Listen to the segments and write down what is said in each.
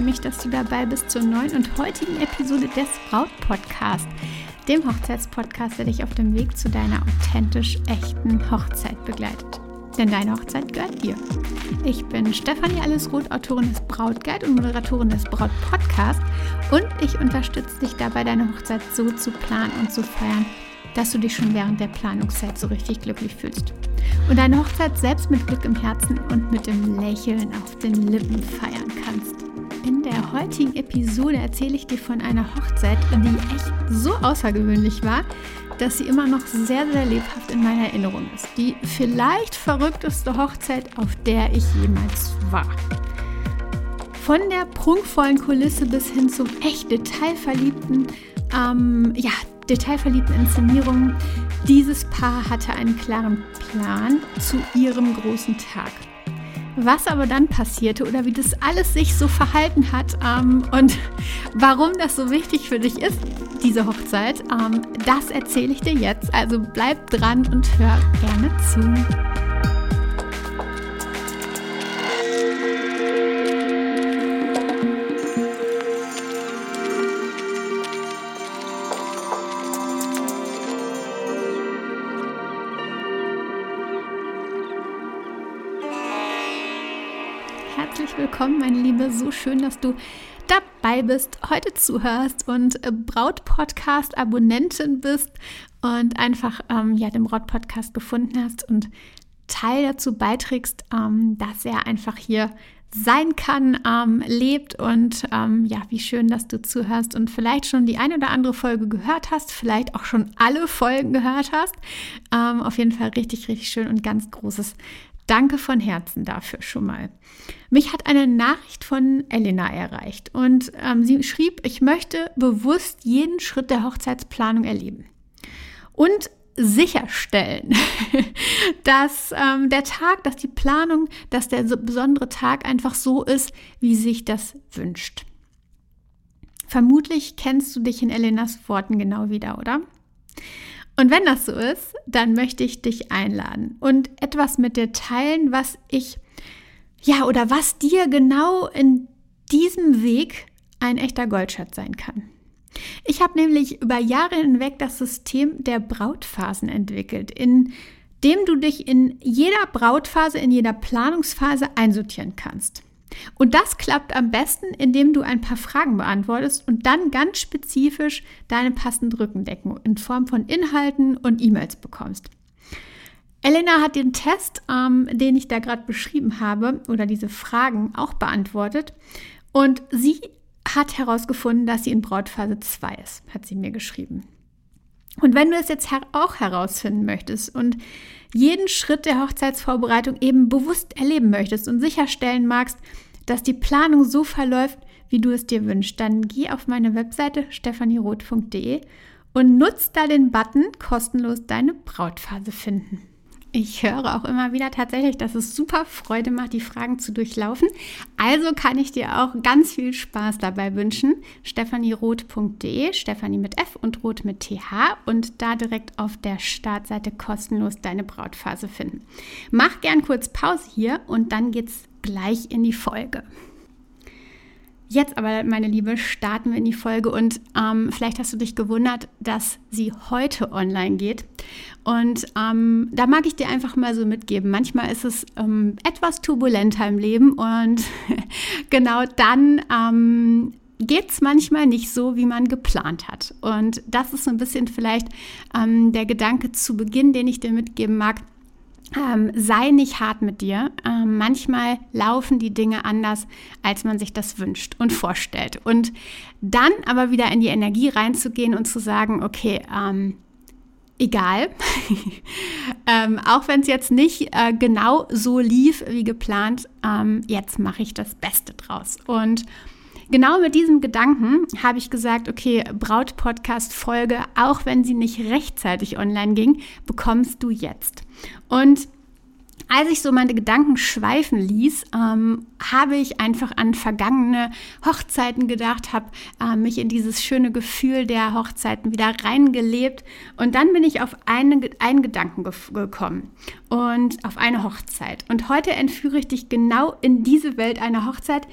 freue mich, dass du dabei bist zur neuen und heutigen Episode des Braut Podcast, dem Hochzeitspodcast, der dich auf dem Weg zu deiner authentisch echten Hochzeit begleitet. Denn deine Hochzeit gehört dir. Ich bin Stefanie Allesroth, Autorin des Brautguide und Moderatorin des Braut Podcast und ich unterstütze dich dabei, deine Hochzeit so zu planen und zu feiern, dass du dich schon während der Planungszeit so richtig glücklich fühlst. Und deine Hochzeit selbst mit Glück im Herzen und mit dem Lächeln auf den Lippen feiern kannst. Der heutigen Episode erzähle ich dir von einer Hochzeit, die echt so außergewöhnlich war, dass sie immer noch sehr, sehr lebhaft in meiner Erinnerung ist. Die vielleicht verrückteste Hochzeit, auf der ich jemals war. Von der prunkvollen Kulisse bis hin zum echt detailverliebten, ähm, ja, detailverliebten Inszenierungen. Dieses Paar hatte einen klaren Plan zu ihrem großen Tag. Was aber dann passierte oder wie das alles sich so verhalten hat ähm, und warum das so wichtig für dich ist, diese Hochzeit, ähm, das erzähle ich dir jetzt. Also bleib dran und hör gerne zu. Willkommen, meine Liebe. So schön, dass du dabei bist, heute zuhörst und äh, Braut-Podcast-Abonnentin bist und einfach ähm, ja, den Braut-Podcast gefunden hast und Teil dazu beiträgst, ähm, dass er einfach hier sein kann, ähm, lebt und ähm, ja, wie schön, dass du zuhörst und vielleicht schon die eine oder andere Folge gehört hast, vielleicht auch schon alle Folgen gehört hast. Ähm, auf jeden Fall richtig, richtig schön und ganz großes Danke von Herzen dafür schon mal. Mich hat eine Nachricht von Elena erreicht und ähm, sie schrieb, ich möchte bewusst jeden Schritt der Hochzeitsplanung erleben und sicherstellen, dass ähm, der Tag, dass die Planung, dass der besondere Tag einfach so ist, wie sich das wünscht. Vermutlich kennst du dich in Elenas Worten genau wieder, oder? Und wenn das so ist, dann möchte ich dich einladen und etwas mit dir teilen, was ich, ja, oder was dir genau in diesem Weg ein echter Goldschatz sein kann. Ich habe nämlich über Jahre hinweg das System der Brautphasen entwickelt, in dem du dich in jeder Brautphase, in jeder Planungsphase einsortieren kannst. Und das klappt am besten, indem du ein paar Fragen beantwortest und dann ganz spezifisch deine passende Rückendeckung in Form von Inhalten und E-Mails bekommst. Elena hat den Test, ähm, den ich da gerade beschrieben habe, oder diese Fragen auch beantwortet. Und sie hat herausgefunden, dass sie in Brautphase 2 ist, hat sie mir geschrieben. Und wenn du es jetzt auch herausfinden möchtest und jeden Schritt der Hochzeitsvorbereitung eben bewusst erleben möchtest und sicherstellen magst, dass die Planung so verläuft, wie du es dir wünschst, dann geh auf meine Webseite stephanieroth.de und nutz da den Button kostenlos deine Brautphase finden. Ich höre auch immer wieder tatsächlich, dass es super Freude macht, die Fragen zu durchlaufen. Also kann ich dir auch ganz viel Spaß dabei wünschen. stephanieroth.de, Stephanie mit F und Roth mit TH und da direkt auf der Startseite kostenlos deine Brautphase finden. Mach gern kurz Pause hier und dann geht's gleich in die Folge. Jetzt aber, meine Liebe, starten wir in die Folge und ähm, vielleicht hast du dich gewundert, dass sie heute online geht. Und ähm, da mag ich dir einfach mal so mitgeben. Manchmal ist es ähm, etwas turbulenter im Leben und genau dann ähm, geht es manchmal nicht so, wie man geplant hat. Und das ist so ein bisschen vielleicht ähm, der Gedanke zu Beginn, den ich dir mitgeben mag ähm, sei nicht hart mit dir. Ähm, manchmal laufen die Dinge anders, als man sich das wünscht und vorstellt. Und dann aber wieder in die Energie reinzugehen und zu sagen, okay, ähm, egal, ähm, auch wenn es jetzt nicht äh, genau so lief wie geplant, ähm, jetzt mache ich das Beste draus. Und genau mit diesem Gedanken habe ich gesagt, okay, Braut-Podcast-Folge, auch wenn sie nicht rechtzeitig online ging, bekommst du jetzt. Und als ich so meine Gedanken schweifen ließ, ähm, habe ich einfach an vergangene Hochzeiten gedacht, habe äh, mich in dieses schöne Gefühl der Hochzeiten wieder reingelebt und dann bin ich auf eine, einen Gedanken ge gekommen und auf eine Hochzeit. Und heute entführe ich dich genau in diese Welt einer Hochzeit,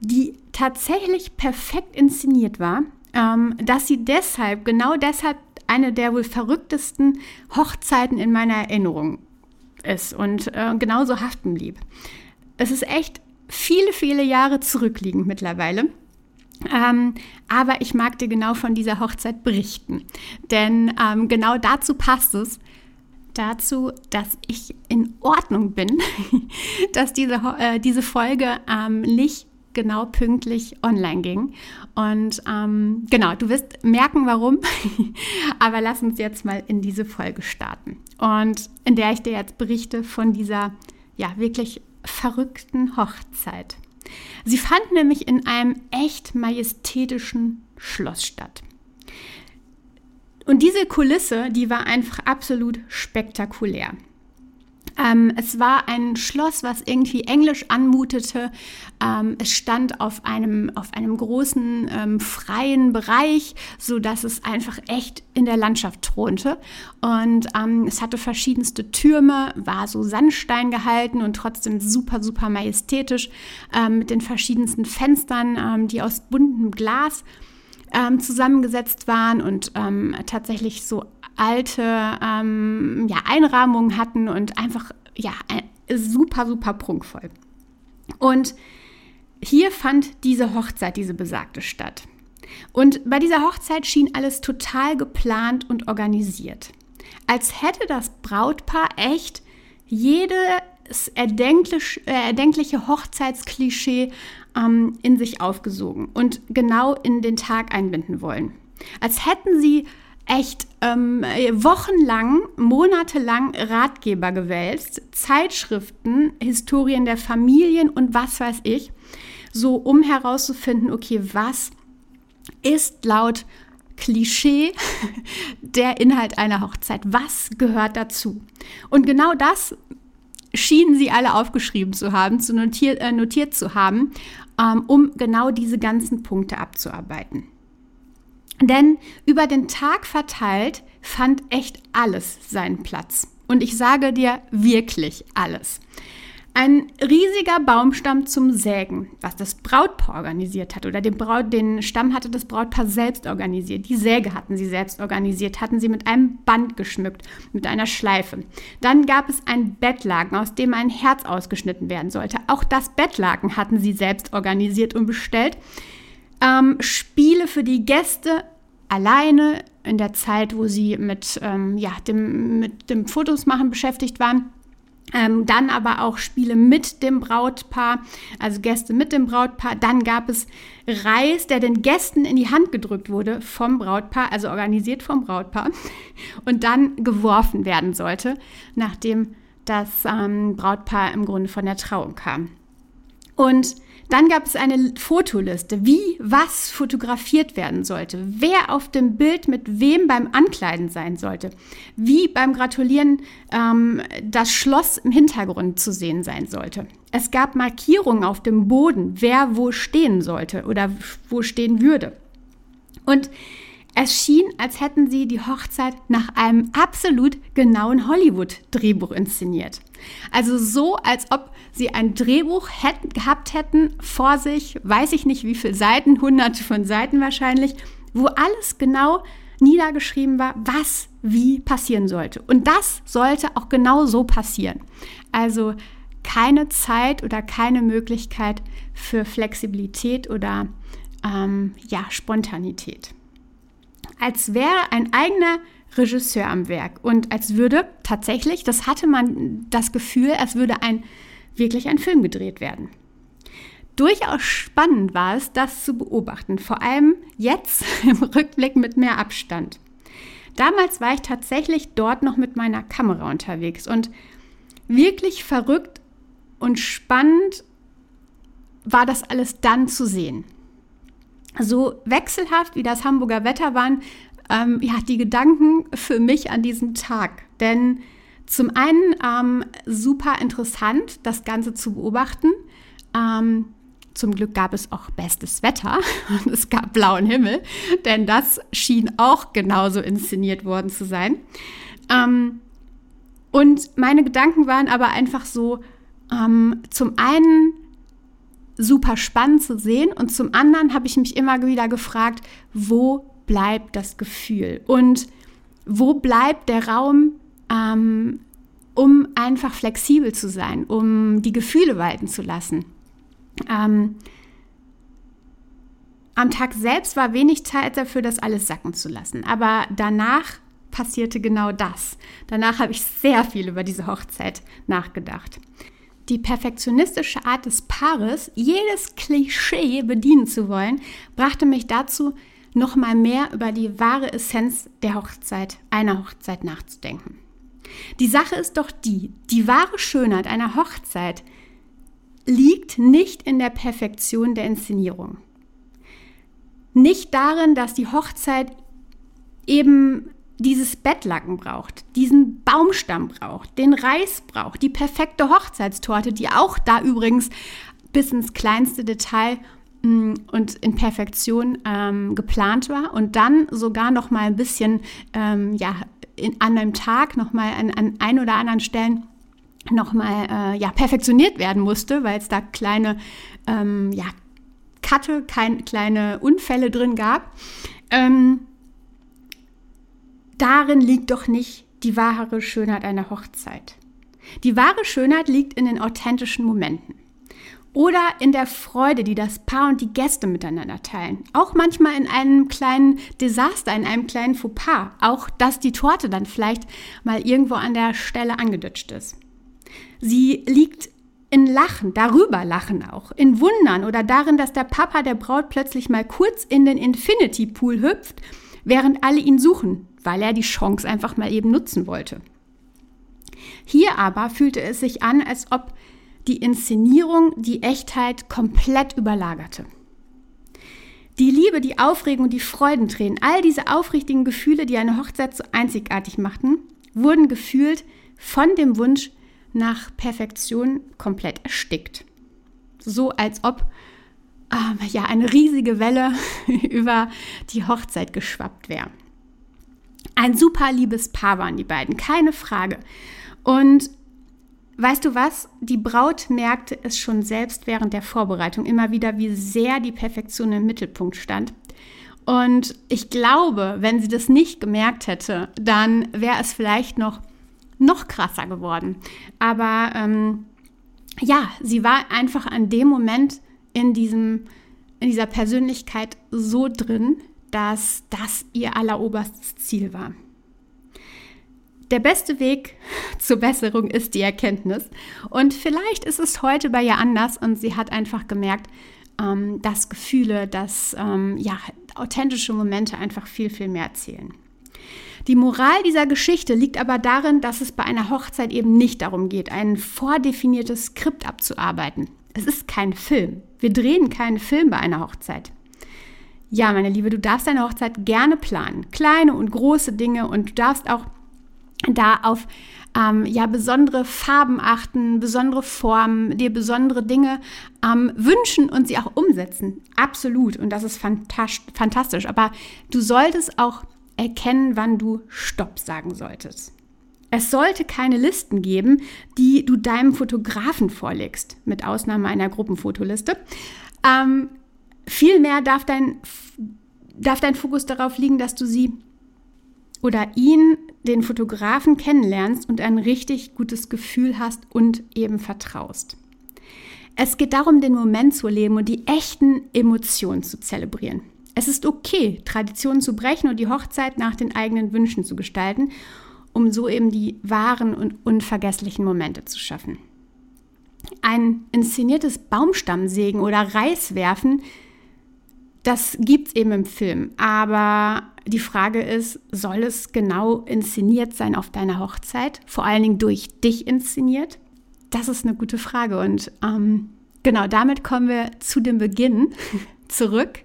die tatsächlich perfekt inszeniert war, ähm, dass sie deshalb, genau deshalb eine der wohl verrücktesten Hochzeiten in meiner Erinnerung ist und äh, genauso haften blieb. Es ist echt viele, viele Jahre zurückliegend mittlerweile. Ähm, aber ich mag dir genau von dieser Hochzeit berichten. Denn ähm, genau dazu passt es, dazu, dass ich in Ordnung bin, dass diese, äh, diese Folge ähm, nicht genau pünktlich online ging. Und ähm, genau, du wirst merken, warum. Aber lass uns jetzt mal in diese Folge starten. Und in der ich dir jetzt berichte von dieser, ja, wirklich verrückten Hochzeit. Sie fand nämlich in einem echt majestätischen Schloss statt. Und diese Kulisse, die war einfach absolut spektakulär. Ähm, es war ein Schloss, was irgendwie englisch anmutete. Ähm, es stand auf einem, auf einem großen ähm, freien Bereich, sodass es einfach echt in der Landschaft thronte. Und ähm, es hatte verschiedenste Türme, war so Sandstein gehalten und trotzdem super, super majestätisch ähm, mit den verschiedensten Fenstern, ähm, die aus buntem Glas zusammengesetzt waren und tatsächlich so alte ähm, ja, Einrahmungen hatten und einfach ja, super, super prunkvoll. Und hier fand diese Hochzeit, diese besagte statt. Und bei dieser Hochzeit schien alles total geplant und organisiert. Als hätte das Brautpaar echt jedes erdenklich, äh, erdenkliche Hochzeitsklischee ähm, in sich aufgesogen und genau in den Tag einbinden wollen. Als hätten sie echt ähm, wochenlang, monatelang Ratgeber gewälzt, Zeitschriften, Historien der Familien und was weiß ich, so um herauszufinden, okay, was ist laut Klischee der Inhalt einer Hochzeit? Was gehört dazu? Und genau das schienen sie alle aufgeschrieben zu haben, zu notiert, äh, notiert zu haben, ähm, um genau diese ganzen Punkte abzuarbeiten. Denn über den Tag verteilt fand echt alles seinen Platz. Und ich sage dir wirklich alles. Ein riesiger Baumstamm zum Sägen, was das Brautpaar organisiert hat, oder den, Braut, den Stamm hatte das Brautpaar selbst organisiert. Die Säge hatten sie selbst organisiert, hatten sie mit einem Band geschmückt, mit einer Schleife. Dann gab es ein Bettlaken, aus dem ein Herz ausgeschnitten werden sollte. Auch das Bettlaken hatten sie selbst organisiert und bestellt ähm, Spiele für die Gäste alleine in der Zeit, wo sie mit, ähm, ja, dem, mit dem Fotos machen beschäftigt waren. Ähm, dann aber auch Spiele mit dem Brautpaar, also Gäste mit dem Brautpaar. Dann gab es Reis, der den Gästen in die Hand gedrückt wurde vom Brautpaar, also organisiert vom Brautpaar, und dann geworfen werden sollte, nachdem das ähm, Brautpaar im Grunde von der Trauung kam. Und dann gab es eine Fotoliste, wie was fotografiert werden sollte, wer auf dem Bild mit wem beim Ankleiden sein sollte, wie beim Gratulieren ähm, das Schloss im Hintergrund zu sehen sein sollte. Es gab Markierungen auf dem Boden, wer wo stehen sollte oder wo stehen würde. Und es schien, als hätten sie die Hochzeit nach einem absolut genauen Hollywood-Drehbuch inszeniert. Also so, als ob sie ein Drehbuch hätten, gehabt hätten vor sich, weiß ich nicht wie viele Seiten, hunderte von Seiten wahrscheinlich, wo alles genau niedergeschrieben war, was wie passieren sollte. Und das sollte auch genau so passieren. Also keine Zeit oder keine Möglichkeit für Flexibilität oder ähm, ja, Spontanität als wäre ein eigener Regisseur am Werk und als würde tatsächlich, das hatte man das Gefühl, als würde ein wirklich ein Film gedreht werden. Durchaus spannend war es, das zu beobachten, vor allem jetzt im Rückblick mit mehr Abstand. Damals war ich tatsächlich dort noch mit meiner Kamera unterwegs und wirklich verrückt und spannend war das alles dann zu sehen so wechselhaft wie das Hamburger Wetter waren, ähm, ja, die Gedanken für mich an diesem Tag. Denn zum einen ähm, super interessant, das Ganze zu beobachten. Ähm, zum Glück gab es auch bestes Wetter und es gab blauen Himmel, denn das schien auch genauso inszeniert worden zu sein. Ähm, und meine Gedanken waren aber einfach so, ähm, zum einen super spannend zu sehen und zum anderen habe ich mich immer wieder gefragt, wo bleibt das Gefühl und wo bleibt der Raum, ähm, um einfach flexibel zu sein, um die Gefühle walten zu lassen. Ähm, am Tag selbst war wenig Zeit dafür, das alles sacken zu lassen, aber danach passierte genau das. Danach habe ich sehr viel über diese Hochzeit nachgedacht. Die perfektionistische Art des Paares, jedes Klischee bedienen zu wollen, brachte mich dazu, noch mal mehr über die wahre Essenz der Hochzeit, einer Hochzeit nachzudenken. Die Sache ist doch die, die wahre Schönheit einer Hochzeit liegt nicht in der Perfektion der Inszenierung. Nicht darin, dass die Hochzeit eben dieses Bettlaken braucht, diesen Baumstamm braucht, den Reis braucht, die perfekte Hochzeitstorte, die auch da übrigens bis ins kleinste Detail und in Perfektion ähm, geplant war und dann sogar noch mal ein bisschen ähm, ja in, an einem Tag noch mal an, an ein oder anderen Stellen noch mal äh, ja perfektioniert werden musste, weil es da kleine ähm, ja Katte, kein, kleine Unfälle drin gab. Ähm, darin liegt doch nicht die wahre Schönheit einer Hochzeit. Die wahre Schönheit liegt in den authentischen Momenten. Oder in der Freude, die das Paar und die Gäste miteinander teilen. Auch manchmal in einem kleinen Desaster, in einem kleinen Fauxpas. Auch, dass die Torte dann vielleicht mal irgendwo an der Stelle angedutscht ist. Sie liegt in Lachen, darüber lachen auch, in Wundern oder darin, dass der Papa der Braut plötzlich mal kurz in den Infinity Pool hüpft, während alle ihn suchen, weil er die Chance einfach mal eben nutzen wollte. Hier aber fühlte es sich an, als ob die Inszenierung die Echtheit komplett überlagerte. Die Liebe, die Aufregung, die Freudentränen, all diese aufrichtigen Gefühle, die eine Hochzeit so einzigartig machten, wurden gefühlt von dem Wunsch nach Perfektion komplett erstickt. So als ob ähm, ja eine riesige Welle über die Hochzeit geschwappt wäre. Ein super liebes Paar waren die beiden, keine Frage. Und weißt du was? Die Braut merkte es schon selbst während der Vorbereitung immer wieder, wie sehr die Perfektion im Mittelpunkt stand. Und ich glaube, wenn sie das nicht gemerkt hätte, dann wäre es vielleicht noch, noch krasser geworden. Aber ähm, ja, sie war einfach an dem Moment in, diesem, in dieser Persönlichkeit so drin, dass das ihr alleroberstes Ziel war. Der beste Weg zur Besserung ist die Erkenntnis. Und vielleicht ist es heute bei ihr anders und sie hat einfach gemerkt, ähm, dass Gefühle, dass ähm, ja, authentische Momente einfach viel, viel mehr zählen. Die Moral dieser Geschichte liegt aber darin, dass es bei einer Hochzeit eben nicht darum geht, ein vordefiniertes Skript abzuarbeiten. Es ist kein Film. Wir drehen keinen Film bei einer Hochzeit. Ja, meine Liebe, du darfst deine Hochzeit gerne planen. Kleine und große Dinge und du darfst auch da auf ähm, ja, besondere Farben achten, besondere Formen, dir besondere Dinge ähm, wünschen und sie auch umsetzen. Absolut. Und das ist fantastisch. Aber du solltest auch erkennen, wann du Stopp sagen solltest. Es sollte keine Listen geben, die du deinem Fotografen vorlegst, mit Ausnahme einer Gruppenfotoliste. Ähm, Vielmehr darf dein, darf dein Fokus darauf liegen, dass du sie oder ihn, den Fotografen, kennenlernst und ein richtig gutes Gefühl hast und eben vertraust. Es geht darum, den Moment zu leben und die echten Emotionen zu zelebrieren. Es ist okay, Traditionen zu brechen und die Hochzeit nach den eigenen Wünschen zu gestalten, um so eben die wahren und unvergesslichen Momente zu schaffen. Ein inszeniertes Baumstammsägen oder Reiswerfen das gibt es eben im Film. Aber die Frage ist, soll es genau inszeniert sein auf deiner Hochzeit? Vor allen Dingen durch dich inszeniert? Das ist eine gute Frage. Und ähm, genau damit kommen wir zu dem Beginn zurück,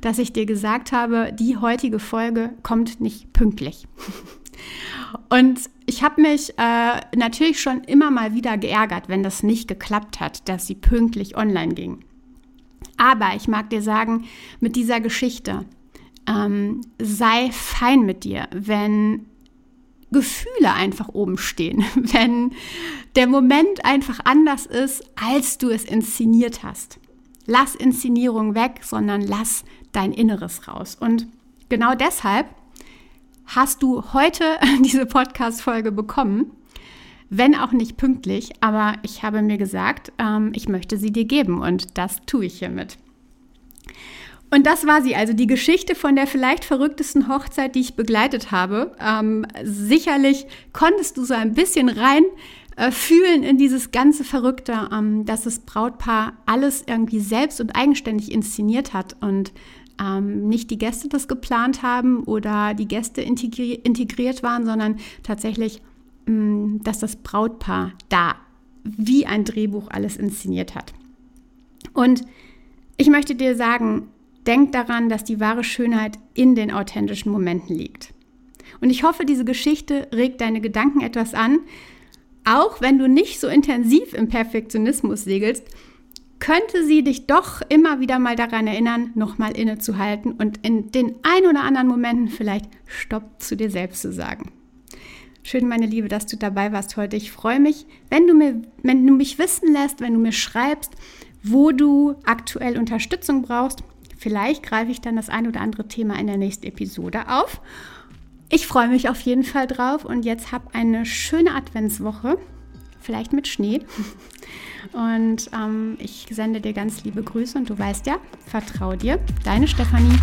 dass ich dir gesagt habe, die heutige Folge kommt nicht pünktlich. Und ich habe mich äh, natürlich schon immer mal wieder geärgert, wenn das nicht geklappt hat, dass sie pünktlich online ging. Aber ich mag dir sagen, mit dieser Geschichte, ähm, sei fein mit dir, wenn Gefühle einfach oben stehen, wenn der Moment einfach anders ist, als du es inszeniert hast. Lass Inszenierung weg, sondern lass dein Inneres raus. Und genau deshalb hast du heute diese Podcast-Folge bekommen, wenn auch nicht pünktlich, aber ich habe mir gesagt, ähm, ich möchte sie dir geben und das tue ich hiermit. Und das war sie, also die Geschichte von der vielleicht verrücktesten Hochzeit, die ich begleitet habe. Ähm, sicherlich konntest du so ein bisschen rein äh, fühlen in dieses ganze Verrückte, ähm, dass das Brautpaar alles irgendwie selbst und eigenständig inszeniert hat und ähm, nicht die Gäste das geplant haben oder die Gäste integri integriert waren, sondern tatsächlich, dass das Brautpaar da wie ein Drehbuch alles inszeniert hat. Und ich möchte dir sagen, Denk daran, dass die wahre Schönheit in den authentischen Momenten liegt. Und ich hoffe, diese Geschichte regt deine Gedanken etwas an. Auch wenn du nicht so intensiv im Perfektionismus segelst, könnte sie dich doch immer wieder mal daran erinnern, nochmal innezuhalten und in den ein oder anderen Momenten vielleicht Stopp zu dir selbst zu sagen. Schön, meine Liebe, dass du dabei warst heute. Ich freue mich, wenn du, mir, wenn du mich wissen lässt, wenn du mir schreibst, wo du aktuell Unterstützung brauchst. Vielleicht greife ich dann das ein oder andere Thema in der nächsten Episode auf. Ich freue mich auf jeden Fall drauf und jetzt hab eine schöne Adventswoche, vielleicht mit Schnee. Und ähm, ich sende dir ganz liebe Grüße und du weißt ja, vertrau dir, deine Stefanie.